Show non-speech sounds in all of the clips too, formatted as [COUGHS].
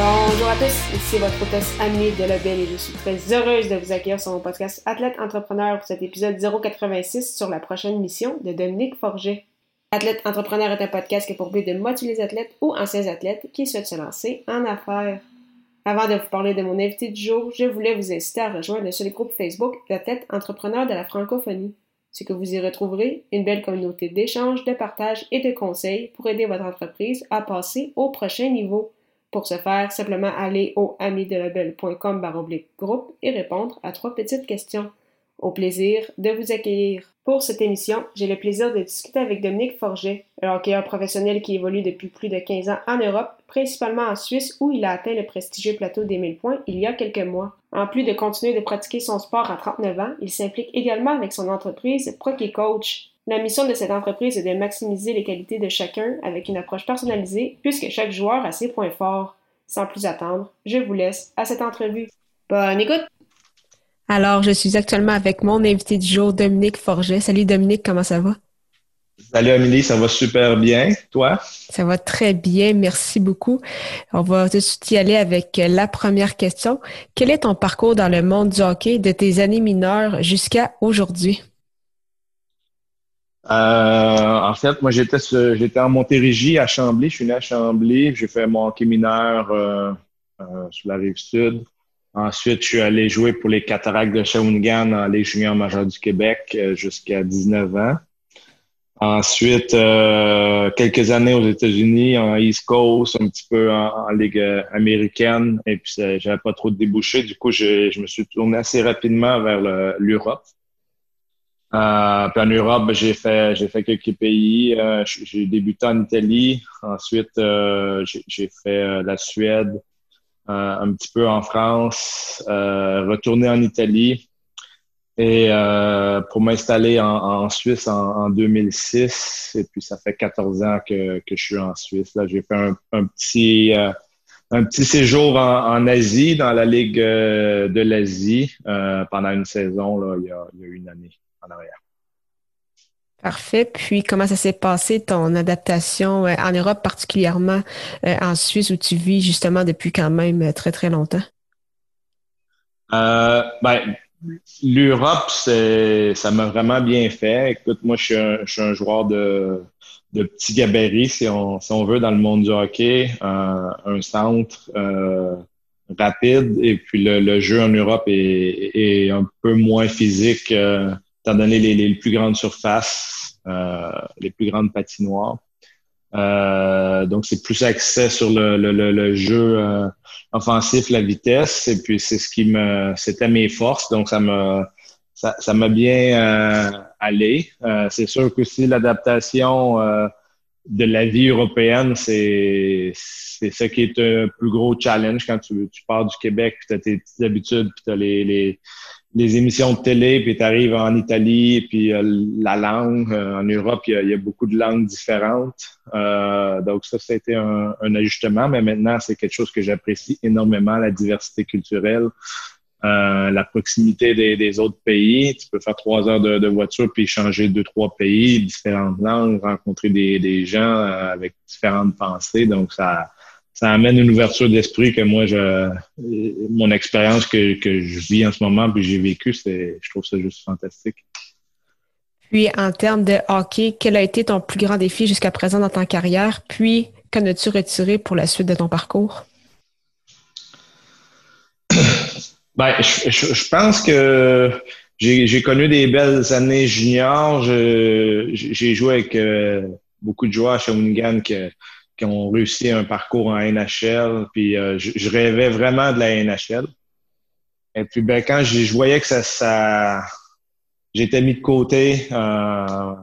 Bonjour à tous, ici votre hôtesse Amélie Delobel et je suis très heureuse de vous accueillir sur mon podcast Athlète Entrepreneur pour cet épisode 086 sur la prochaine mission de Dominique Forget. Athlète Entrepreneur est un podcast qui a pour but de motiver les athlètes ou anciens athlètes qui souhaitent se lancer en affaires. Avant de vous parler de mon invité du jour, je voulais vous inciter à rejoindre le seul groupe Facebook Athlète Entrepreneur de la francophonie. Ce que vous y retrouverez, une belle communauté d'échanges, de partage et de conseils pour aider votre entreprise à passer au prochain niveau. Pour ce faire, simplement aller au amidelabel.com groupe et répondre à trois petites questions. Au plaisir de vous accueillir. Pour cette émission, j'ai le plaisir de discuter avec Dominique Forget, un hockeyeur professionnel qui évolue depuis plus de 15 ans en Europe, principalement en Suisse où il a atteint le prestigieux plateau des 1000 points il y a quelques mois. En plus de continuer de pratiquer son sport à 39 ans, il s'implique également avec son entreprise Proki Coach, la mission de cette entreprise est de maximiser les qualités de chacun avec une approche personnalisée puisque chaque joueur a ses points forts. Sans plus attendre, je vous laisse à cette entrevue. Bonne écoute! Alors, je suis actuellement avec mon invité du jour, Dominique Forget. Salut Dominique, comment ça va? Salut Amélie, ça va super bien. Toi? Ça va très bien, merci beaucoup. On va tout de suite y aller avec la première question. Quel est ton parcours dans le monde du hockey de tes années mineures jusqu'à aujourd'hui? Euh, en fait, moi, j'étais j'étais en Montérégie, à Chambly. Je suis né à Chambly. J'ai fait mon hockey mineur euh, euh, sur la rive sud. Ensuite, je suis allé jouer pour les Cataractes de Shawinigan en Ligue junior majeure du Québec jusqu'à 19 ans. Ensuite, quelques années aux États-Unis, en East Coast, un petit peu en, Ligue américaine. Et puis, j'avais pas trop de débouchés. Du coup, je, je me suis tourné assez rapidement vers l'Europe. Euh, puis en Europe, j'ai fait j'ai fait quelques pays. Euh, j'ai débuté en Italie. Ensuite, euh, j'ai fait euh, la Suède, un petit peu en France, retourné en Italie. Et pour m'installer en, en, Suisse en, en, 2006. Et puis ça fait 14 ans que, que je suis en Suisse. Là, j'ai fait un, un petit un petit séjour en, en, Asie, dans la Ligue de l'Asie, pendant une saison, là, il y a, il y a une année en arrière. Parfait. Puis, comment ça s'est passé ton adaptation euh, en Europe, particulièrement euh, en Suisse, où tu vis justement depuis quand même euh, très, très longtemps? Euh, ben, L'Europe, ça m'a vraiment bien fait. Écoute, moi, je suis un, je suis un joueur de, de petit gabarit, si on, si on veut, dans le monde du hockey. un centre rapide, et puis le, le, jeu en Europe est, est un peu moins physique étant donné les, plus grandes surfaces, euh, les plus grandes patinoires. Euh, donc, c'est plus accès sur le, jeu euh, offensif, la vitesse, et puis c'est ce qui me, c'était mes forces, donc ça m'a, ça, m'a bien allé. c'est sûr que si l'adaptation de la vie européenne, c'est, c'est ça qui est un plus gros challenge quand tu, tu pars du Québec, puis tu as tes petites habitudes, puis tu as les, les les émissions de télé, puis tu arrives en Italie, puis euh, la langue. Euh, en Europe, il y, a, beaucoup de langues différentes. Euh, donc ça, ça a été un, ajustement, mais maintenant, c'est quelque chose que j'apprécie énormément, la diversité culturelle, la proximité des, autres pays. Tu peux faire trois heures de, voiture, puis changer deux, trois pays, différentes langues, rencontrer des, des gens avec différentes pensées. Donc ça ça amène une ouverture d'esprit que moi, je, mon expérience que, que je vis en ce moment, puis j'ai vécu, c'est, je trouve ça juste fantastique. Puis, en termes de hockey, quel a été ton plus grand défi jusqu'à présent dans ta carrière? Puis, qu'en as-tu retiré pour la suite de ton parcours? [CLEARS THROAT] Ben, je, je, pense que j'ai connu des belles années juniors. J'ai joué avec euh, beaucoup de joueurs à Shawinigan que qui ont réussi un parcours en NHL. Puis euh, je, rêvais vraiment de la NHL. Et puis ben quand je, voyais que ça, ça j'étais mis de côté euh,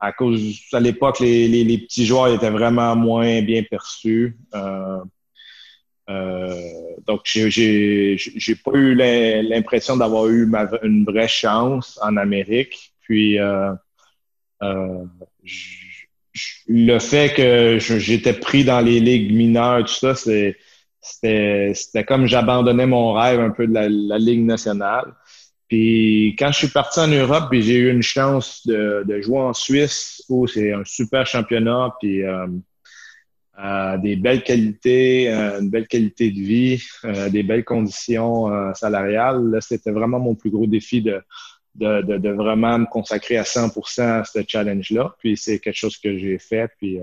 à cause à l'époque les, les, petits joueurs étaient vraiment moins bien perçus. Euh, donc, j'ai j'ai pas eu l'impression d'avoir eu une vraie chance en Amérique. Puis, le fait que j'étais pris dans les ligues mineures, tout ça, c'était comme j'abandonnais mon rêve un peu de la, Ligue nationale. Puis quand je suis parti en Europe, j'ai eu une chance de, jouer en Suisse où c'est un super championnat, puis euh, euh, des belles qualités, euh, une belle qualité de vie, des belles conditions salariales. c'était vraiment mon plus gros défi de, de, vraiment me consacrer à 100% à ce challenge-là. Puis c'est quelque chose que j'ai fait, puis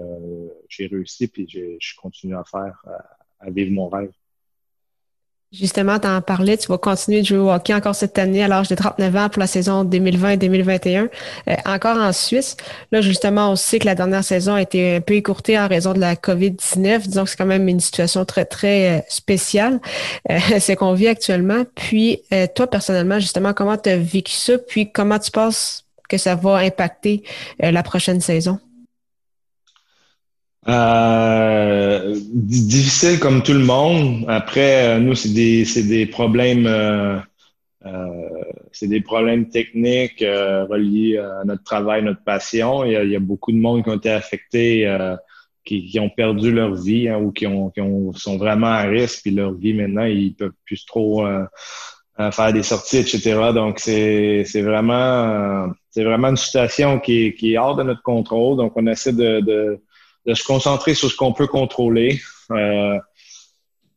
j'ai réussi, puis je continue à faire à vivre mon rêve. Justement, tu en parlais, tu vas continuer de jouer au hockey encore cette année à l'âge de 39 ans pour la saison 2020-2021, euh, encore en Suisse. Là, justement, on sait que la dernière saison a été un peu écourtée en raison de la COVID-19. Disons que c'est quand même une situation très, très euh, spéciale, euh, [LAUGHS] c'est qu'on vit actuellement. Puis, toi, personnellement, justement, comment tu as vécu ça? Puis, comment tu penses que ça va impacter la prochaine saison? Euh, difficile comme tout le monde. Après, euh, nous, c'est des, c'est des problèmes, euh, euh c'est des problèmes techniques euh, reliés à notre travail, notre passion. Il y, a, il y, a, beaucoup de monde qui ont été affectés, qui, qui, ont perdu leur vie hein, ou qui, ont, qui ont, sont vraiment à risque. Puis leur vie maintenant, ils peuvent plus trop faire des sorties, etc. Donc c'est, c'est vraiment, c'est vraiment une situation qui qui est hors de notre contrôle. Donc on essaie de, de de se concentrer sur ce qu'on peut contrôler. Euh,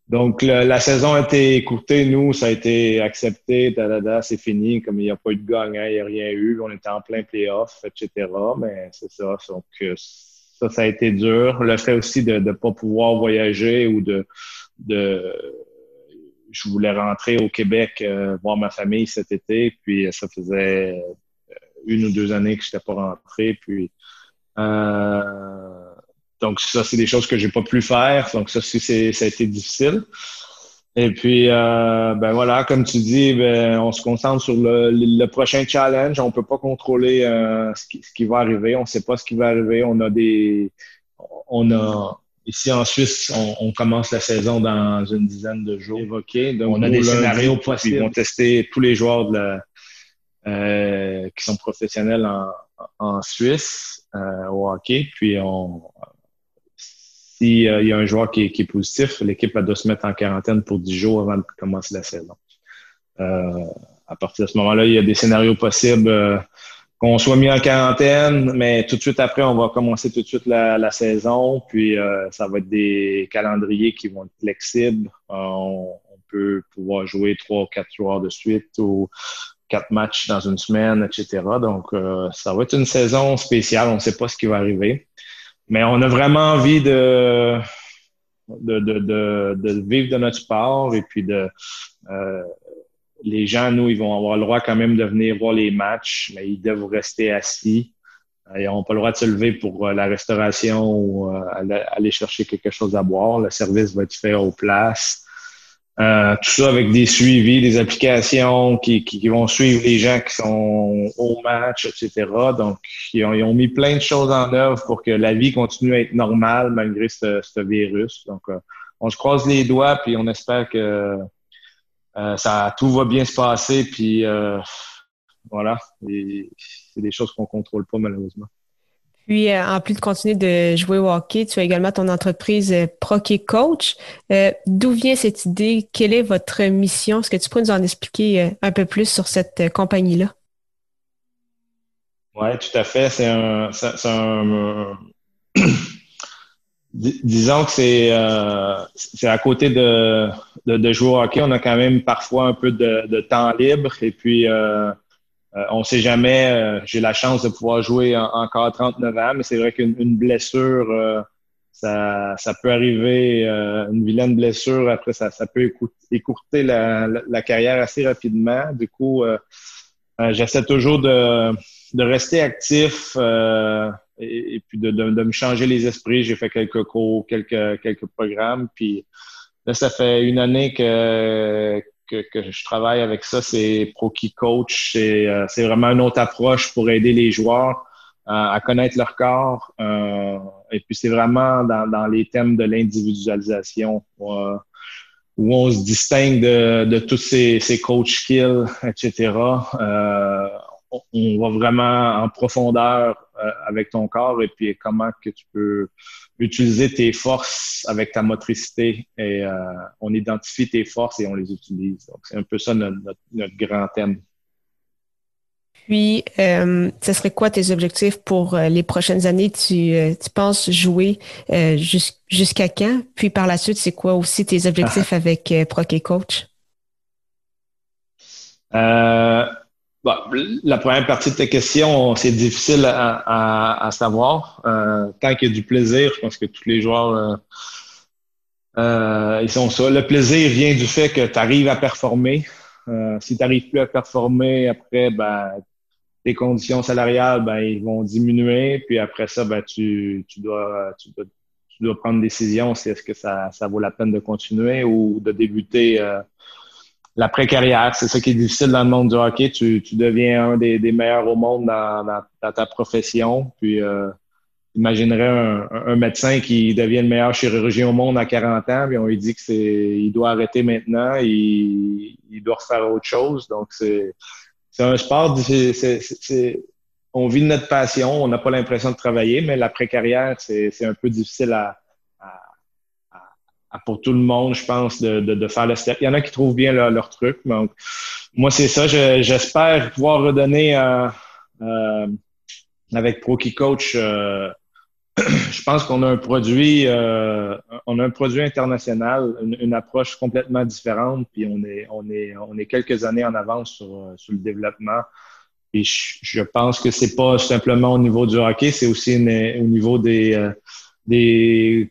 donc, la saison a été écoutée. Nous, ça a été accepté. c'est fini. Comme il n'y a pas eu de gagnant, il n'y a rien eu. On était en plein playoff, etc. Mais c'est ça. Donc, euh, ça, ça a été dur. Le fait aussi de ne pas pouvoir voyager ou de, de je voulais rentrer au Québec euh, voir ma famille cet été. Puis ça faisait une ou deux années que je n'étais pas rentré. Puis donc, ça, c'est des choses que j'ai pas pu faire. Donc, ça, c'est, ça a été difficile. Et puis, euh, ben voilà, comme tu dis, ben, on se concentre sur le, le prochain challenge. On peut pas contrôler euh, ce, qui, ce, qui, va arriver. On sait pas ce qui va arriver. On a des, on a ici en Suisse, on, on commence la saison dans une dizaine de jours. Évoqué. Donc, on a des scénarios possibles. Ils vont tester tous les joueurs de la, euh, qui sont professionnels en, en Suisse euh, au hockey. Puis on, s'il euh, y a un joueur qui est, positif, l'équipe doit se mettre en quarantaine pour 10 jours avant de commencer la saison. Euh, à partir de ce moment-là, il y a des scénarios possibles euh, qu'on soit mis en quarantaine, mais tout de suite après, on va commencer tout de suite la, saison. Puis ça va être des calendriers qui vont être flexibles. On, peut pouvoir jouer trois ou quatre joueurs de suite ou quatre matchs dans une semaine, etc. Donc, ça va être une saison spéciale. On ne sait pas ce qui va arriver. Mais on a vraiment envie de, de, de, de, vivre de notre sport et puis de euh, les gens, nous, ils vont avoir le droit quand même de venir voir les matchs, mais ils doivent rester assis. Euh, ils n'ont pas le droit de se lever pour euh, la restauration ou aller chercher quelque chose à boire. Le service va être fait aux places. Euh, tout ça avec des suivis, des applications qui, qui, vont suivre les gens qui sont au match, etc. Donc, ils ont, ils ont, mis plein de choses en œuvre pour que la vie continue à être normale malgré ce, ce virus. Donc, euh, on se croise les doigts puis on espère que euh, ça tout va bien se passer. Puis voilà, c'est des choses qu'on contrôle pas malheureusement. Puis, euh, en plus de continuer de jouer au hockey, tu as également ton entreprise euh, Proké Coach. Euh, d'où vient cette idée? Quelle est votre mission? Est-ce que tu pourrais nous en expliquer un peu plus sur cette compagnie-là? Oui, tout à fait. C'est un, [COUGHS] disons que c'est à côté de, de, jouer au hockey, on a quand même parfois un peu de, temps libre et puis euh, on sait jamais. Euh, j'ai la chance de pouvoir jouer encore 39 ans, mais c'est vrai qu'une blessure, euh, ça, ça, peut arriver, une vilaine blessure, après ça, ça peut écourter la, la, carrière assez rapidement. Du coup, j'essaie toujours de, de, rester actif et, puis de, de, de, me changer les esprits. J'ai fait quelques cours, quelques, quelques programmes, puis là, ça fait une année que que, que, je travaille avec ça, c'est ProKey Coach. Euh, c'est vraiment une autre approche pour aider les joueurs à connaître leur corps. et puis c'est vraiment dans, dans, les thèmes de l'individualisation où on se distingue de, de tous ces, ces coach skills, etc. On va vraiment en profondeur euh, avec ton corps et puis comment que tu peux utiliser tes forces avec ta motricité et euh, on identifie tes forces et on les utilise. Donc, c'est un peu ça notre, notre grand thème. Puis, euh, ce serait quoi tes objectifs pour les prochaines années? Tu, tu penses jouer jusqu'à quand? Puis par la suite, c'est quoi aussi tes objectifs [LAUGHS] avec Proké Coach? La première partie de ta question, c'est difficile à, savoir. tant qu'il y a du plaisir, je pense que tous les joueurs ils sont ça. Le plaisir vient du fait que tu arrives à performer. si tu n'arrives plus à performer, après, ben, tes conditions salariales, ben, ils vont diminuer. Puis après ça, ben, tu, tu, dois, tu, dois, tu dois prendre une décision si est-ce que ça, ça vaut la peine de continuer ou de débuter euh, l'après-carrière. C'est ça qui est difficile dans le monde du hockey. Tu, tu deviens un des, des meilleurs au monde dans, dans, ta profession. Puis euh, imaginerais un, un, médecin qui devient le meilleur chirurgien au monde à 40 ans, puis on lui dit que c'est il doit arrêter maintenant, il, il doit refaire autre chose. Donc c'est c'est un sport, c'est, on vit de notre passion, on n'a pas l'impression de travailler, mais l'après-carrière, c'est, un peu difficile à, pour tout le monde, je pense, de, de, faire le step. Il y en a qui trouvent bien leur, truc. Donc, moi, c'est ça. j'espère pouvoir redonner euh, euh, avec Proki Coach euh, [CLEARS THROAT] je pense qu'on a un produit, on a un produit international, une, approche complètement différente, puis on est, on est, on est quelques années en avance sur, sur le développement. Et je, pense que c'est pas simplement au niveau du hockey, c'est aussi au niveau des, des,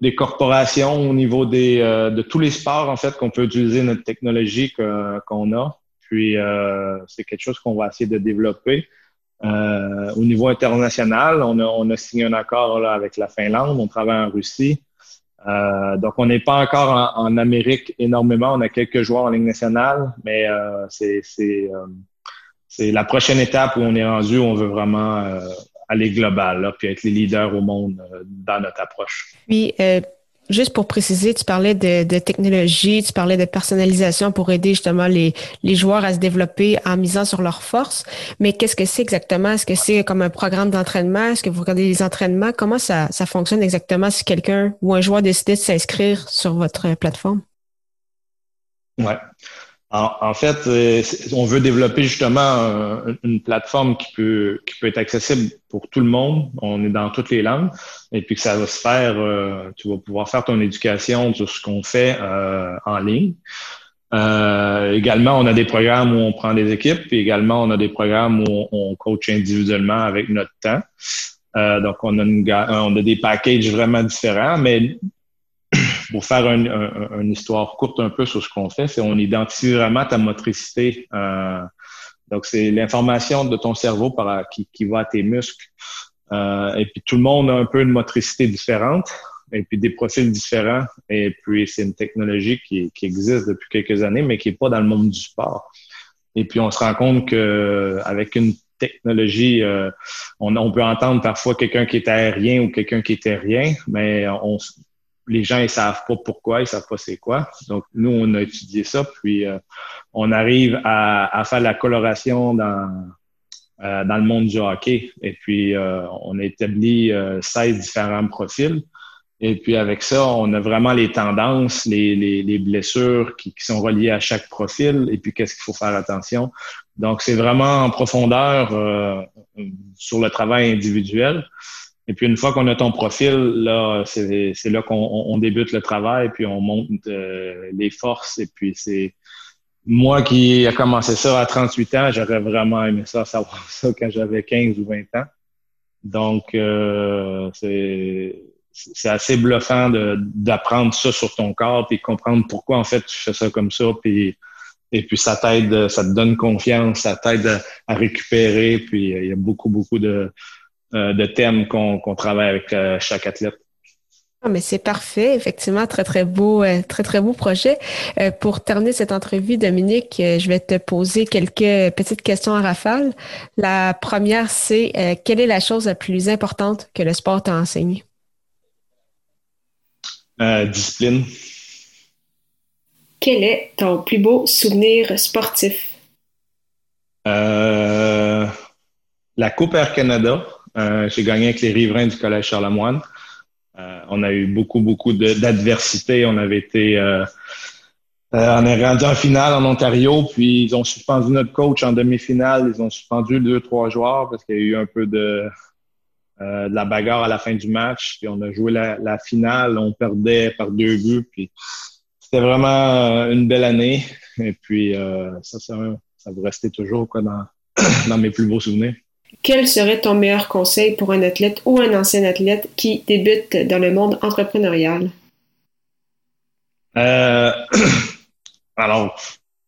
des corporations, au niveau des, euh, de tous les sports en fait qu'on peut utiliser notre technologie qu'on a. Puis c'est quelque chose qu'on va essayer de développer. Euh, au niveau international, on a, on a signé un accord là, avec la Finlande, on travaille en Russie. Euh, donc, on n'est pas encore en, Amérique énormément. On a quelques joueurs en Ligue nationale, mais euh, c'est euh, la prochaine étape où on est rendu, où on veut vraiment euh, aller global, là, puis être les leaders au monde euh, dans notre approche. Puis, Juste pour préciser, tu parlais de, de, technologie, tu parlais de personnalisation pour aider justement les, les joueurs à se développer en misant sur leurs forces. Mais qu'est-ce que c'est exactement? Est-ce que c'est comme un programme d'entraînement? Est-ce que vous regardez les entraînements? Comment ça, ça fonctionne exactement si quelqu'un ou un joueur décide de s'inscrire sur votre plateforme? Ouais. En, fait, euh, on veut développer justement une plateforme qui peut, qui peut être accessible pour tout le monde. On est dans toutes les langues. Et puis que ça va se faire, euh, tu vas pouvoir faire ton éducation sur ce qu'on fait euh, en ligne. également, on a des programmes où on prend des équipes. Puis également, on a des programmes où on, coach individuellement avec notre temps. donc, on a, une, on a des packages vraiment différents, mais pour faire une histoire courte un peu sur ce qu'on fait, c'est on identifie vraiment ta motricité. Euh, donc, c'est l'information de ton cerveau par, qui, qui va à tes muscles. Euh, et puis, tout le monde a un peu une motricité différente et puis des profils différents. Et puis, c'est une technologie qui, qui, existe depuis quelques années, mais qui n'est pas dans le monde du sport. Et puis, on se rend compte que avec une technologie, euh, on, on, peut entendre parfois quelqu'un qui est aérien ou quelqu'un qui est rien, mais on, les gens ils savent pas pourquoi, ils savent pas c'est quoi. Donc nous on a étudié ça, puis euh, on arrive à, faire la coloration dans euh, dans le monde du hockey. Et puis euh, on a établi 16 différents profils. Et puis avec ça, on a vraiment les tendances, les, les, blessures qui, qui, sont reliées à chaque profil et puis qu'est-ce qu'il faut faire attention. Donc c'est vraiment en profondeur sur le travail individuel. Et puis une fois qu'on a ton profil, là, c'est là qu'on débute le travail, puis on monte euh, les forces. Et puis c'est moi qui a commencé ça à 38 ans, j'aurais vraiment aimé ça, savoir [LAUGHS] ça quand j'avais 15 ou 20 ans. Donc euh, c'est assez bluffant d'apprendre ça sur ton corps, puis comprendre pourquoi en fait tu fais ça comme ça, puis et puis ça t'aide, ça te donne confiance, ça t'aide à, récupérer, puis il y a beaucoup beaucoup de euh, de thèmes qu'on travaille avec euh, chaque athlète. Ah, mais c'est parfait, effectivement, très très beau, euh, très très beau projet. Euh, pour terminer cette entrevue, Dominique, je vais te poser quelques petites questions à rafale. La première, c'est quelle est la chose la plus importante que le sport t'a enseigné? discipline. Quel est ton plus beau souvenir sportif? la Coupe Air Canada. J'ai gagné avec les riverains du Collège Charlemagne. Euh, on a eu beaucoup, beaucoup d'adversité. On avait été, euh, euh, on est rendu en finale en Ontario, puis ils ont suspendu notre coach en demi-finale. Ils ont suspendu deux, trois joueurs parce qu'il y a eu un peu de, de la bagarre à la fin du match. Puis on a joué la, finale, on perdait par deux buts. Puis c'était vraiment une belle année. Et puis ça, ça, ça va rester toujours quoi, dans, [CLEARS THROAT] dans mes plus beaux souvenirs. Quel serait ton meilleur conseil pour un athlète ou un ancien athlète qui débute dans le monde entrepreneurial? Euh, [CLEARS THROAT] alors,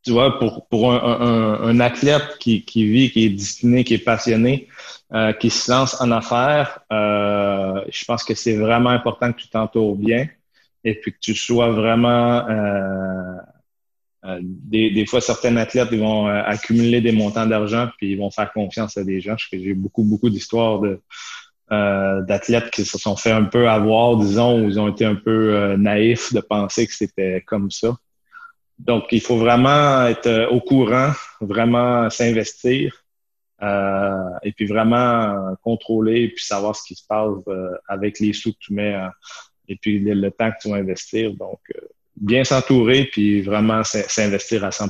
tu vois, pour, un, athlète qui, vit, qui est destiné, qui est passionné, euh, qui se lance en affaires, euh, je pense que c'est vraiment important que tu t'entoures bien et puis que tu sois vraiment euh, des, des, fois, certains athlètes ils vont euh, accumuler des montants d'argent puis ils vont faire confiance à des gens. J'ai beaucoup, beaucoup d'histoires euh, d'athlètes qui se sont fait un peu avoir, disons, où ils ont été un peu naïfs de penser que c'était comme ça. Donc, il faut vraiment être au courant, vraiment s'investir et puis vraiment contrôler et puis savoir ce qui se passe avec les sous que tu mets et puis le, le, temps que tu vas investir. Donc, bien s'entourer puis vraiment s'investir à 100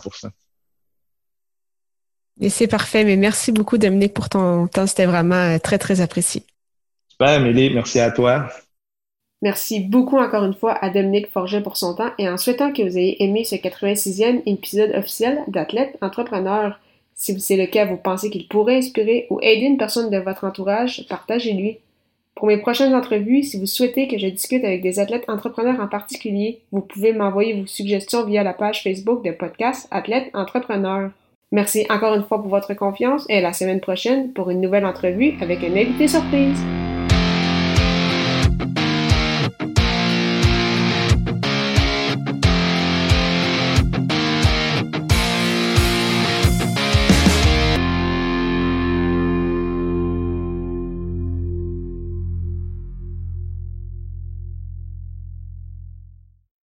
Et c'est parfait. Mais merci beaucoup, Dominique, pour ton temps. C'était vraiment euh, très, très apprécié. Super, Amélie. Merci à toi. Merci beaucoup encore une fois à Dominique Forget pour son temps et en souhaitant que vous ayez aimé ce 86e épisode officiel d'Athlète Entrepreneur. Si c'est le cas, vous pensez qu'il pourrait inspirer ou aider une personne de votre entourage, partagez-lui. Pour mes prochaines entrevues, si vous souhaitez que je discute avec des athlètes entrepreneurs en particulier, vous pouvez m'envoyer vos suggestions via la page Facebook de podcast Athlètes Entrepreneurs. Merci encore une fois pour votre confiance et à la semaine prochaine pour une nouvelle entrevue avec un invité surprise.